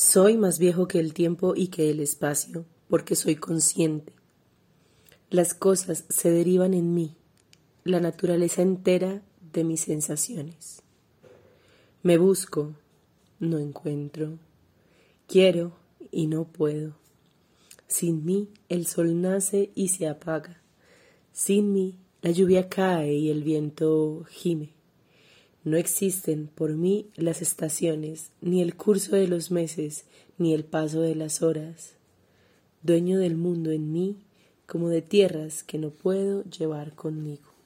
Soy más viejo que el tiempo y que el espacio, porque soy consciente. Las cosas se derivan en mí, la naturaleza entera de mis sensaciones. Me busco, no encuentro. Quiero y no puedo. Sin mí el sol nace y se apaga. Sin mí la lluvia cae y el viento gime. No existen por mí las estaciones, ni el curso de los meses, ni el paso de las horas. Dueño del mundo en mí, como de tierras que no puedo llevar conmigo.